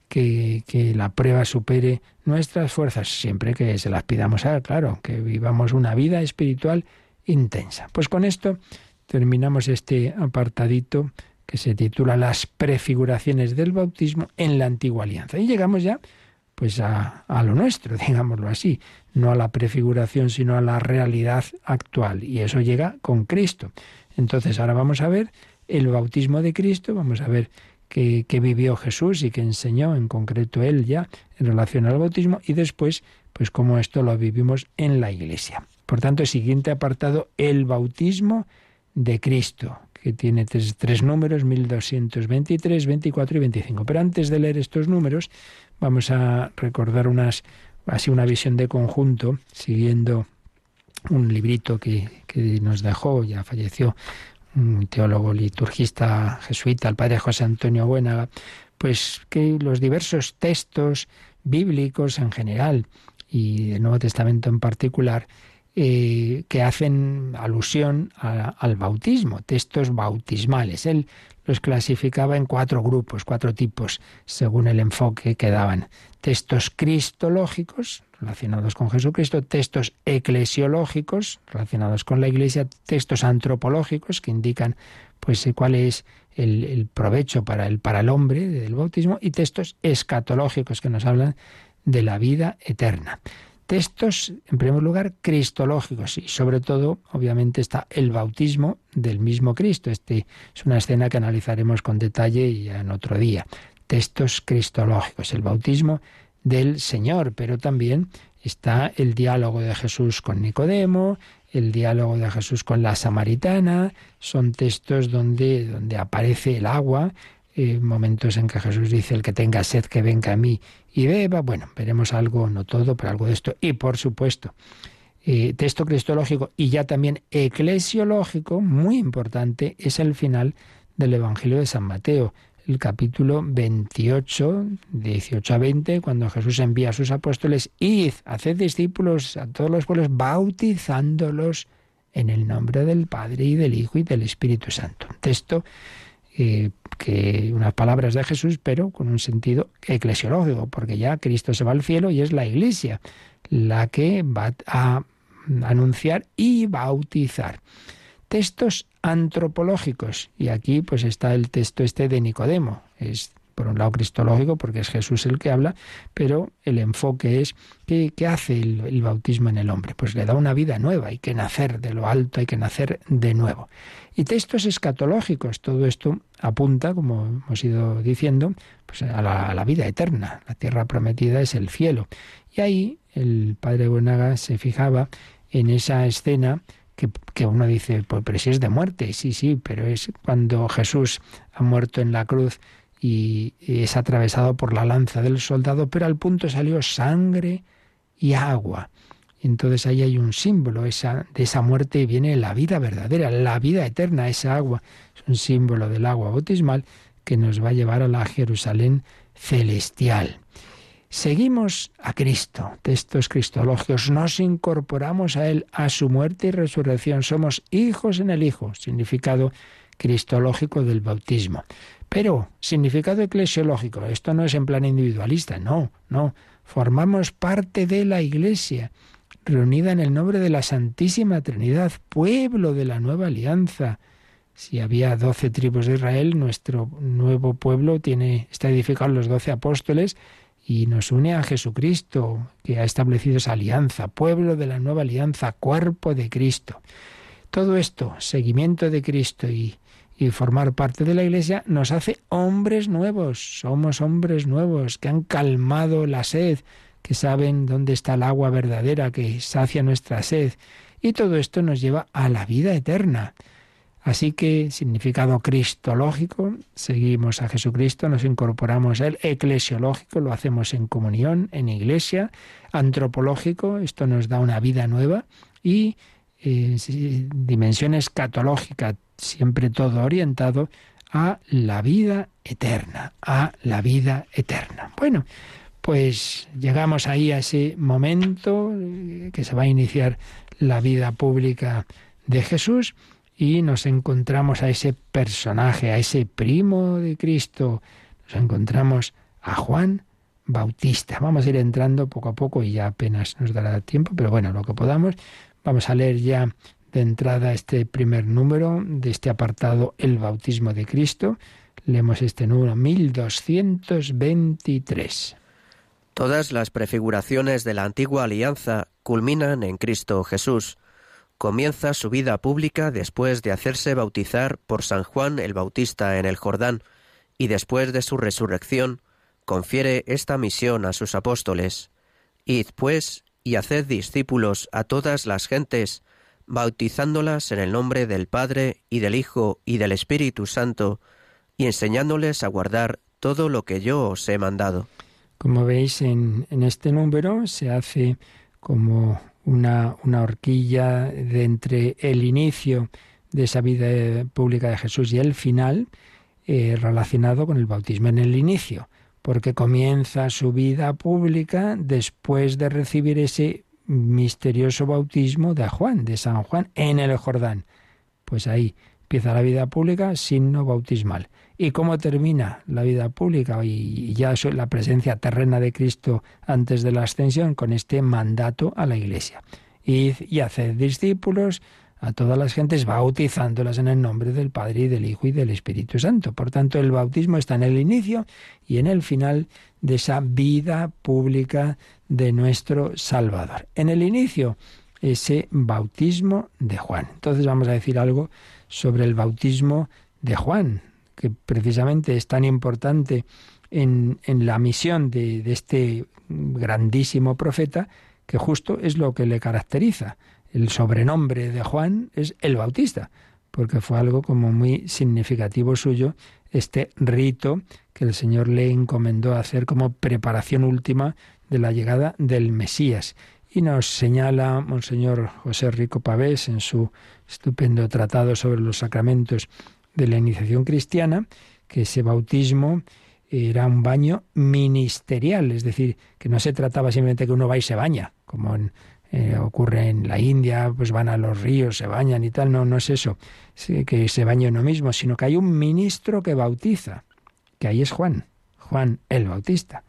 B: que, la prueba supere nuestras fuerzas, siempre que se las pidamos a claro, que vivamos una vida espiritual intensa. Pues con esto terminamos este apartadito que se titula Las prefiguraciones del bautismo en la antigua alianza. Y llegamos ya pues a, a, lo nuestro, digámoslo así, no a la prefiguración, sino a la realidad actual. Y eso llega con Cristo. Entonces ahora vamos a ver el bautismo de Cristo, vamos a ver qué vivió Jesús y qué enseñó en concreto él ya en relación al bautismo y después pues cómo esto lo vivimos en la iglesia. Por tanto, el siguiente apartado, el bautismo de Cristo que tiene tres, tres números, 1223, 24 y 25. Pero antes de leer estos números, vamos a recordar unas, así una visión de conjunto, siguiendo un librito que, que nos dejó, ya falleció, un teólogo liturgista jesuita, el padre José Antonio Buenaga, pues que los diversos textos bíblicos en general y del Nuevo Testamento en particular eh, que hacen alusión al bautismo, textos bautismales. Él los clasificaba en cuatro grupos, cuatro tipos, según el enfoque que daban. Textos cristológicos, relacionados con Jesucristo, textos eclesiológicos, relacionados con la Iglesia, textos antropológicos, que indican pues cuál es el, provecho para el, para el hombre del bautismo, y textos escatológicos, que nos hablan de la vida eterna textos, en primer lugar, cristológicos y sobre todo, obviamente, está el bautismo del mismo Cristo. Este es una escena que analizaremos con detalle y en otro día. Textos cristológicos, el bautismo del Señor, pero también está el diálogo de Jesús con Nicodemo, el diálogo de Jesús con la samaritana, son textos donde, donde aparece el agua, eh, momentos en que Jesús dice, el que tenga sed, que venga a mí y beba. Bueno, veremos algo, no todo, pero algo de esto. Y por supuesto, eh, texto cristológico y ya también eclesiológico, muy importante, es el final del Evangelio de San Mateo, el capítulo 28, 18 a 20, cuando Jesús envía a sus apóstoles, id, haced discípulos a todos los pueblos, bautizándolos en el nombre del Padre y del Hijo y del Espíritu Santo. Un texto eh, que unas palabras de Jesús, pero con un sentido eclesiológico, porque ya Cristo se va al cielo y es la Iglesia la que va a anunciar y bautizar. Textos antropológicos. Y aquí pues está el texto este de Nicodemo. Es por un lado cristológico, porque es Jesús el que habla, pero el enfoque es ¿qué, hace el, el, bautismo en el hombre? Pues le da una vida nueva, hay que nacer de lo alto, hay que nacer de nuevo. Y textos escatológicos, todo esto apunta, como hemos ido diciendo, pues a la, a la vida eterna. La tierra prometida es el cielo. Y ahí el padre Buenaga se fijaba en esa escena que, uno dice, pues pero si es de muerte, sí, sí, pero es cuando Jesús ha muerto en la cruz y, es atravesado por la lanza del soldado, pero al punto salió sangre y agua. Entonces ahí hay un símbolo esa, de esa muerte viene la vida verdadera, la vida eterna, esa agua. Es un símbolo del agua bautismal que nos va a llevar a la Jerusalén celestial. Seguimos a Cristo, textos cristológicos, nos incorporamos a Él, a su muerte y resurrección, somos hijos en el Hijo, significado cristológico del bautismo. Pero, significado eclesiológico, esto no es en plan individualista, no, no, formamos parte de la Iglesia, reunida en el nombre de la Santísima Trinidad, pueblo de la nueva alianza. Si había doce tribus de Israel, nuestro nuevo pueblo tiene, está edificado en los doce apóstoles, y nos une a Jesucristo, que ha establecido esa alianza, pueblo de la nueva alianza, cuerpo de Cristo. Todo esto, seguimiento de Cristo y, y formar parte de la Iglesia, nos hace hombres nuevos. Somos hombres nuevos que han calmado la sed, que saben dónde está el agua verdadera que sacia nuestra sed. Y todo esto nos lleva a la vida eterna. Así que, significado cristológico, seguimos a Jesucristo, nos incorporamos a Él, eclesiológico, lo hacemos en comunión, en iglesia, antropológico, esto nos da una vida nueva, y eh, dimensión escatológica, siempre todo orientado a la vida eterna, a la vida eterna. Bueno, pues llegamos ahí a ese momento eh, que se va a iniciar la vida pública de Jesús y nos encontramos a ese personaje, a ese primo de Cristo, nos encontramos a Juan Bautista. Vamos a ir entrando poco a poco y ya apenas nos dará tiempo, pero bueno, lo que podamos. Vamos a leer ya de entrada este primer número de este apartado, El bautismo de Cristo. Leemos este número 1223.
C: Todas las prefiguraciones de la antigua alianza culminan en Cristo Jesús comienza su vida pública después de hacerse bautizar por San Juan el Bautista en el Jordán, y después de su resurrección, confiere esta misión a sus apóstoles. Id, pues, y haced discípulos a todas las gentes, bautizándolas en el nombre del Padre y del Hijo y del Espíritu Santo, y enseñándoles a guardar todo lo que yo os he mandado.
B: Como veis en, en este número se hace como una, una horquilla de entre el inicio de esa vida pública de Jesús y el final eh, relacionado con el bautismo en el inicio, porque comienza su vida pública después de recibir ese misterioso bautismo de Juan, de San Juan, en el Jordán. Pues ahí empieza la vida pública, signo bautismal. ¿Y cómo termina la vida pública y ya la presencia terrena de Cristo antes de la ascensión con este mandato a la Iglesia? Id y haced discípulos a todas las gentes bautizándolas en el nombre del Padre y del Hijo y del Espíritu Santo. Por tanto, el bautismo está en el inicio y en el final de esa vida pública de nuestro Salvador. En el inicio, ese bautismo de Juan. Entonces vamos a decir algo sobre el bautismo de Juan, que precisamente es tan importante en, la misión de, de este grandísimo profeta, que justo es lo que le caracteriza. El sobrenombre de Juan es el Bautista, porque fue algo como muy significativo suyo, este rito que el Señor le encomendó hacer como preparación última de la llegada del Mesías. Y nos señala Monseñor José Rico Pavés en su estupendo tratado sobre los sacramentos de la iniciación cristiana, que ese bautismo era un baño ministerial, es decir, que no se trataba simplemente que uno va y se baña, como eh, ocurre en la India, pues van a los ríos, se bañan y tal, no, no es eso, que se bañe uno mismo, sino que hay un ministro que bautiza, que ahí es Juan, Juan el Bautista.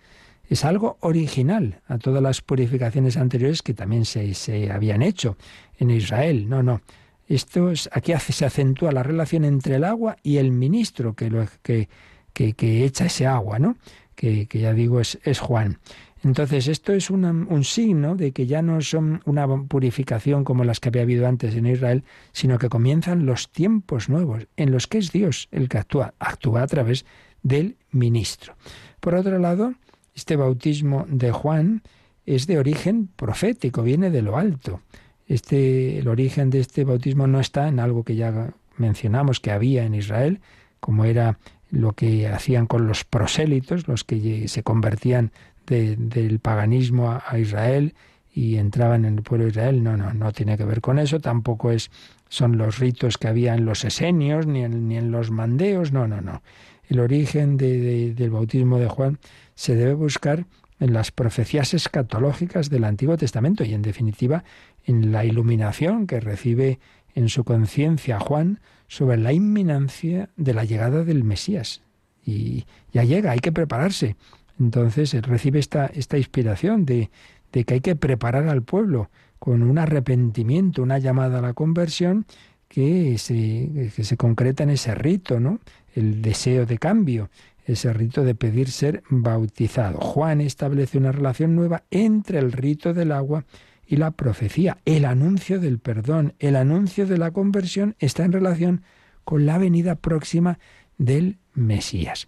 B: Es algo original a todas las purificaciones anteriores que también se, se habían hecho en Israel. No, no. Esto es, aquí se acentúa la relación entre el agua y el ministro que, lo, que, que, echa ese agua, ¿no? Que, ya digo es, es Juan. Entonces, esto es un signo de que ya no son una purificación como las que había habido antes en Israel, sino que comienzan los tiempos nuevos, en los que es Dios el que actúa, actúa a través del ministro. Por otro lado, este bautismo de Juan es de origen profético, viene de lo alto. Este, el origen de este bautismo no está en algo que ya mencionamos que había en Israel, como era lo que hacían con los prosélitos, los que se convertían del paganismo a, Israel y entraban en el pueblo de Israel. No, no, no tiene que ver con eso. Tampoco es, son los ritos que había en los esenios ni en, ni en los mandeos. No, no, no. El origen del bautismo de Juan se debe buscar en las profecías escatológicas del Antiguo Testamento y, en definitiva, en la iluminación que recibe en su conciencia Juan sobre la inminancia de la llegada del Mesías. Y ya llega, hay que prepararse. Entonces recibe esta, esta inspiración de, de que hay que preparar al pueblo con un arrepentimiento, una llamada a la conversión que se, que se concreta en ese rito, ¿no? El deseo de cambio, ese rito de pedir ser bautizado. Juan establece una relación nueva entre el rito del agua y la profecía. El anuncio del perdón, el anuncio de la conversión está en relación con la venida próxima del Mesías.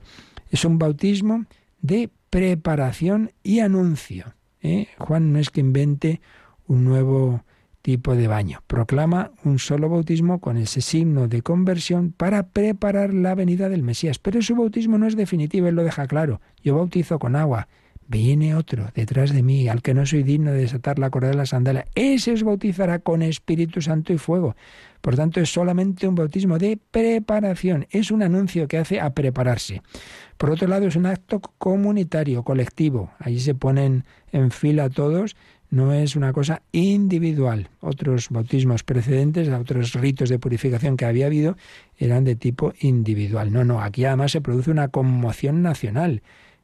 B: Es un bautismo de preparación y anuncio. ¿eh? Juan no es que invente un nuevo tipo de baño. Proclama un solo bautismo con ese signo de conversión para preparar la venida del Mesías. Pero su bautismo no es definitivo, él lo deja claro. Yo bautizo con agua, Viene otro detrás de mí, al que no soy digno de desatar la correa de la sandalia. Ese os bautizará con Espíritu Santo y fuego. Por tanto, es solamente un bautismo de preparación. Es un anuncio que hace a prepararse. Por otro lado, es un acto comunitario, colectivo. Allí se ponen en fila todos. No es una cosa individual. Otros bautismos precedentes, otros ritos de purificación que había habido, eran de tipo individual. No, no, aquí además se produce una conmoción nacional.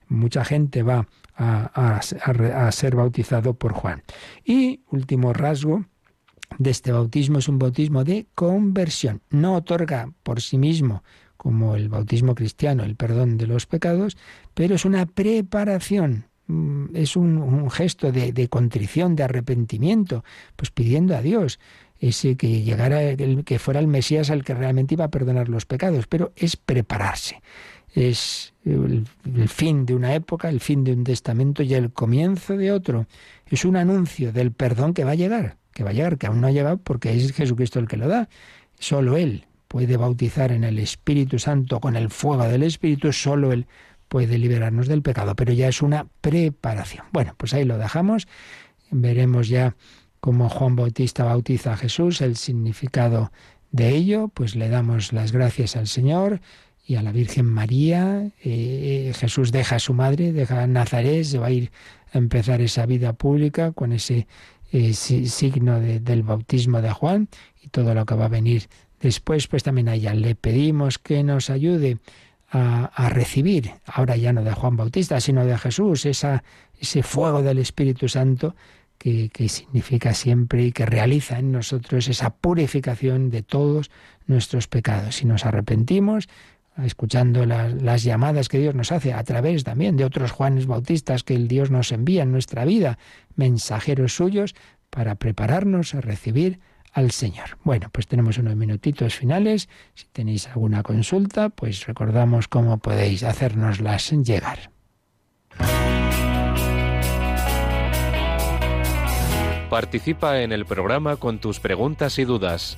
B: Mucha gente va a, ser bautizado por Juan. Y último rasgo de este bautismo es un bautismo de conversión. No otorga por sí mismo, como el bautismo cristiano, el perdón de los pecados, pero es una preparación mm, es un, gesto de, contrición, de arrepentimiento, pues pidiendo a Dios que llegara, el, que fuera el Mesías al que realmente iba a perdonar los pecados, pero es prepararse es el, fin de una época, el fin de un testamento y el comienzo de otro. Es un anuncio del perdón que va a llegar, que va a llegar, que aún no ha llegado porque es Jesucristo el que lo da. Solo Él puede bautizar en el Espíritu Santo con el fuego del Espíritu, solo Él puede liberarnos del pecado, pero ya es una preparación. Bueno, pues ahí lo dejamos. Veremos ya cómo Juan Bautista bautiza a Jesús, el significado de ello, pues le damos las gracias al Señor y a la Virgen María. Eh, Jesús deja a su madre, deja a Nazaret, se va a ir a empezar esa vida pública con ese eh, signo del bautismo de Juan y todo lo que va a venir después, pues también a ella le pedimos que nos ayude a, recibir, ahora ya no de Juan Bautista, sino de Jesús, esa, ese fuego del Espíritu Santo que, que, significa siempre y que realiza en nosotros esa purificación de todos nuestros pecados. Si nos arrepentimos, escuchando las llamadas que Dios nos hace a través también de otros Juanes Bautistas que el Dios nos envía en nuestra vida, mensajeros suyos, para prepararnos a recibir al Señor. Bueno, pues tenemos unos minutitos finales. Si tenéis alguna consulta, pues recordamos cómo podéis hacérnoslas llegar.
E: Participa en el programa con tus preguntas y dudas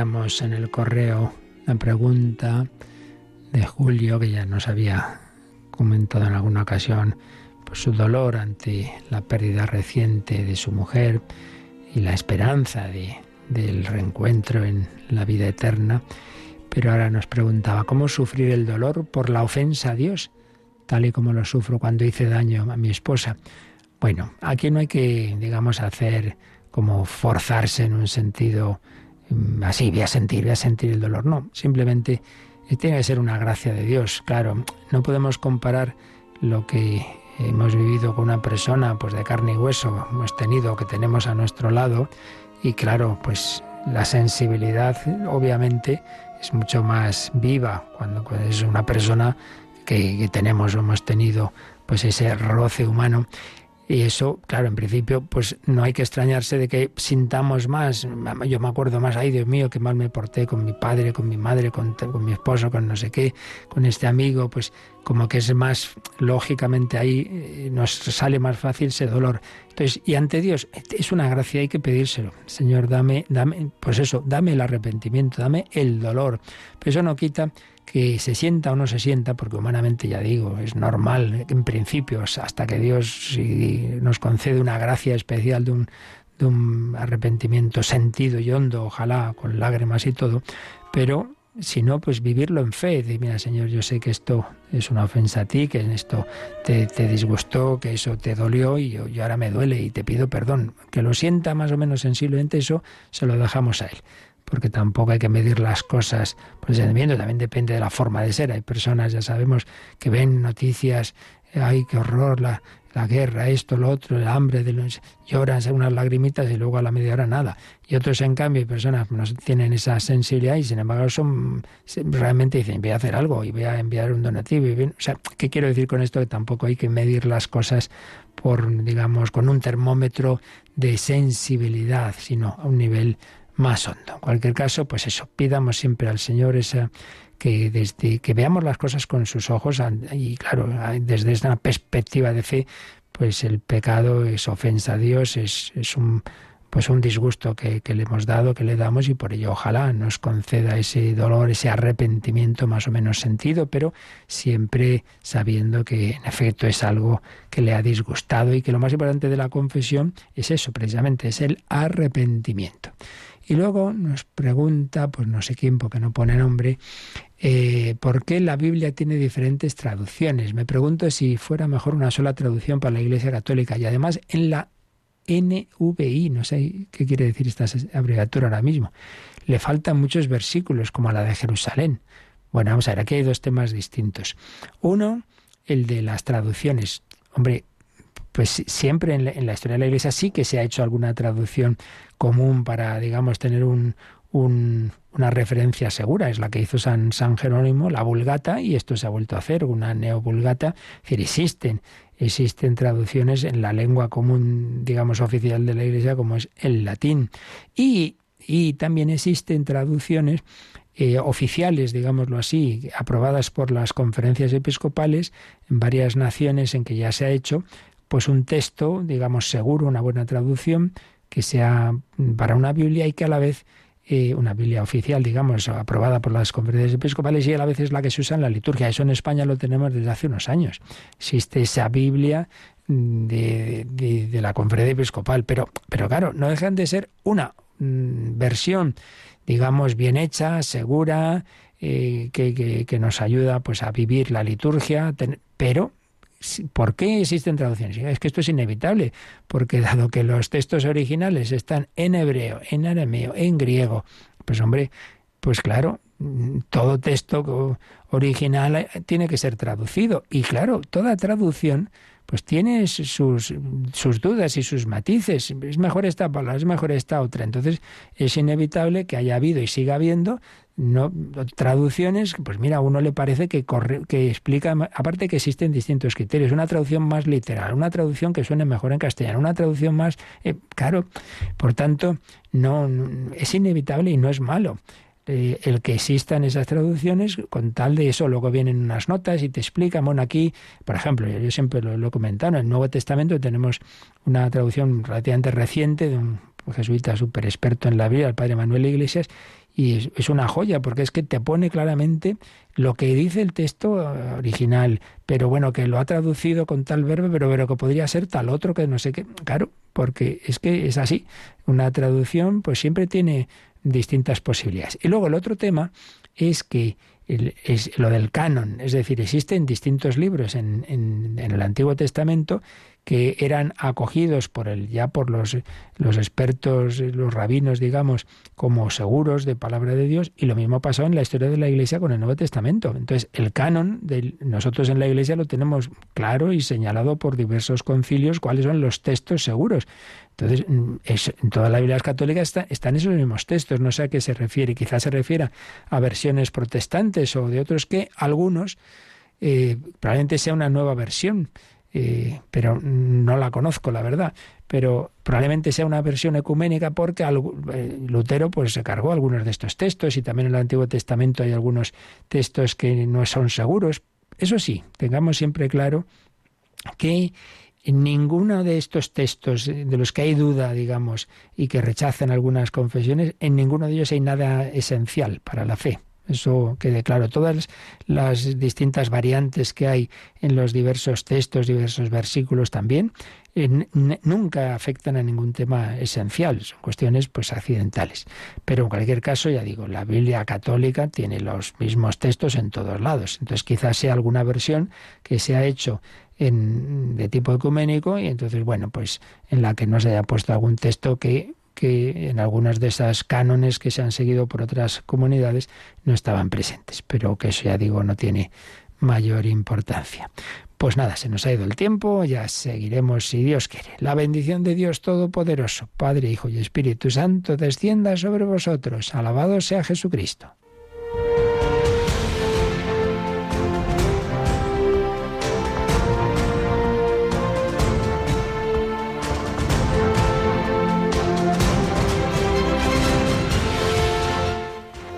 B: En el correo la pregunta de Julio, que ya nos había comentado en alguna ocasión su dolor ante la pérdida reciente de su mujer y la esperanza de, del reencuentro en la vida eterna. Pero ahora nos preguntaba, ¿cómo sufrir el dolor por la ofensa a Dios, tal y como lo sufro cuando hice daño a mi esposa? Bueno, aquí no hay que, digamos, hacer como forzarse en un sentido así, voy a sentir, voy a sentir el dolor. No, simplemente eh, tiene que ser una gracia de Dios. Claro, no podemos comparar lo que hemos vivido con una persona pues de carne y hueso, hemos tenido, que tenemos a nuestro lado, y claro, pues la sensibilidad obviamente es mucho más viva cuando es una persona que, que tenemos o hemos tenido pues ese roce humano y eso, claro, en principio, pues no hay que extrañarse de que sintamos más. Yo me acuerdo más, ay Dios mío, que mal me porté con mi padre, con mi madre, con, con mi esposo, con no sé qué, con este amigo, pues como que es más, lógicamente ahí eh, nos sale más fácil ese dolor. Entonces, y ante Dios, es una gracia, hay que pedírselo. Señor, dame, dame, pues eso, dame el arrepentimiento, dame el dolor. Pero eso no quita que se sienta o no se sienta, porque humanamente ya digo, es normal en principio, hasta que Dios nos concede una gracia especial de un, de un arrepentimiento sentido y hondo, ojalá con lágrimas y todo, pero si no, pues vivirlo en fe. Decir, mira, Señor, yo sé que esto es una ofensa a ti, que en esto te, disgustó, que eso te dolió y yo, ahora me duele y te pido perdón. Que lo sienta más o menos sensiblemente, eso se lo dejamos a Él porque tampoco hay que medir las cosas por el sentimiento, también depende de la forma de ser. Hay personas, ya sabemos, que ven noticias, ay, qué horror, la, la guerra, esto, lo otro, el hambre, de los, lloran unas lagrimitas y luego a la media hora nada. Y otros, en cambio, hay personas que no tienen esa sensibilidad y sin embargo son realmente dicen, voy a hacer algo y voy a enviar un donativo. O sea, ¿qué quiero decir con esto? Que tampoco hay que medir las cosas por, digamos, con un termómetro de sensibilidad, sino a un nivel más hondo. En cualquier caso, pues eso, pidamos siempre al Señor esa que desde que veamos las cosas con sus ojos y claro, desde esta perspectiva de fe, pues el pecado es ofensa a Dios, es, es un pues un disgusto que, que, le hemos dado, que le damos y por ello ojalá nos conceda ese dolor, ese arrepentimiento más o menos sentido, pero siempre sabiendo que en efecto es algo que le ha disgustado y que lo más importante de la confesión es eso, precisamente, es el arrepentimiento. Y luego nos pregunta, pues no sé quién, porque no pone nombre, eh, ¿por qué la Biblia tiene diferentes traducciones? Me pregunto si fuera mejor una sola traducción para la Iglesia Católica y además en la NVI, no sé qué quiere decir esta abreviatura ahora mismo. Le faltan muchos versículos, como a la de Jerusalén. Bueno, vamos a ver, aquí hay dos temas distintos. Uno, el de las traducciones. Hombre, pues siempre en la, historia de la Iglesia sí que se ha hecho alguna traducción común para, digamos, tener un, una referencia segura. Es la que hizo San, San Jerónimo, la Vulgata, y esto se ha vuelto a hacer, una neovulgata. Es decir, existen existen traducciones en la lengua común, digamos, oficial de la Iglesia, como es el latín. Y, y también existen traducciones eh, oficiales, digámoslo así, aprobadas por las conferencias episcopales en varias naciones en que ya se ha hecho, pues un texto, digamos, seguro, una buena traducción, que sea para una Biblia y que a la vez eh, una Biblia oficial, digamos, aprobada por las conferencias episcopales y a la vez es la que se usa en la liturgia. Eso en España lo tenemos desde hace unos años. Existe esa Biblia de, de, la conferencia episcopal, pero, pero claro, no dejan de ser una mm, versión, digamos, bien hecha, segura, eh, que, que, nos ayuda pues a vivir la liturgia, pero ¿Por qué existen traducciones? Es que esto es inevitable, porque dado que los textos originales están en hebreo, en arameo, en griego, pues hombre, pues claro, todo texto original tiene que ser traducido. Y claro, toda traducción pues tiene sus, sus dudas y sus matices. Es mejor esta palabra, es mejor esta otra. Entonces es inevitable que haya habido y siga habiendo no traducciones, pues mira, a uno le parece que que explica, aparte que existen distintos criterios, una traducción más literal, una traducción que suene mejor en castellano, una traducción más, eh, claro, por tanto, no, es inevitable y no es malo. Eh, el que existan esas traducciones, con tal de eso, luego vienen unas notas y te explican, bueno, aquí, por ejemplo, yo siempre lo, lo he comentado, en el Nuevo Testamento tenemos una traducción relativamente reciente de un jesuita súper experto en la Biblia, el padre Manuel Iglesias, y es, una joya porque es que te pone claramente lo que dice el texto original, pero bueno, que lo ha traducido con tal verbo, pero, pero que podría ser tal otro que no sé qué. Claro, porque es que es así. Una traducción pues siempre tiene distintas posibilidades. Y luego el otro tema es que es lo del canon, es decir, existen distintos libros en, en el Antiguo Testamento que eran acogidos por el, ya por los, los expertos, los rabinos, digamos, como seguros de palabra de Dios, y lo mismo pasó en la historia de la Iglesia con el Nuevo Testamento. Entonces, el canon de nosotros en la Iglesia lo tenemos claro y señalado por diversos concilios cuáles son los textos seguros. Entonces, mm, en toda la Biblia católica está, están esos mismos textos, no sé a qué se refiere, quizás se refiera a versiones protestantes o de otros que algunos eh, probablemente sea una nueva versión eh, pero no la conozco, la verdad. Pero probablemente sea una versión ecuménica porque eh, Lutero pues, se cargó algunos de estos textos y también en el Antiguo Testamento hay algunos textos que no son seguros. Eso sí, tengamos siempre claro que en ninguno de estos textos de los que hay duda, digamos, y que rechazan algunas confesiones, en ninguno de ellos hay nada esencial para la fe. Eso quede claro. Todas las distintas variantes que hay en los diversos textos, diversos versículos también, nunca afectan a ningún tema esencial. Son cuestiones pues accidentales. Pero en cualquier caso, ya digo, la Biblia católica tiene los mismos textos en todos lados. Entonces quizás sea alguna versión que se ha hecho en, de tipo ecuménico y entonces, bueno, pues en la que no se haya puesto algún texto que que en algunas de esas cánones que se han seguido por otras comunidades no estaban presentes, pero que eso ya digo no tiene mayor importancia. Pues nada, se nos ha ido el tiempo, ya seguiremos si Dios quiere. La bendición de Dios Todopoderoso, Padre, Hijo y Espíritu Santo, descienda sobre vosotros. Alabado sea Jesucristo.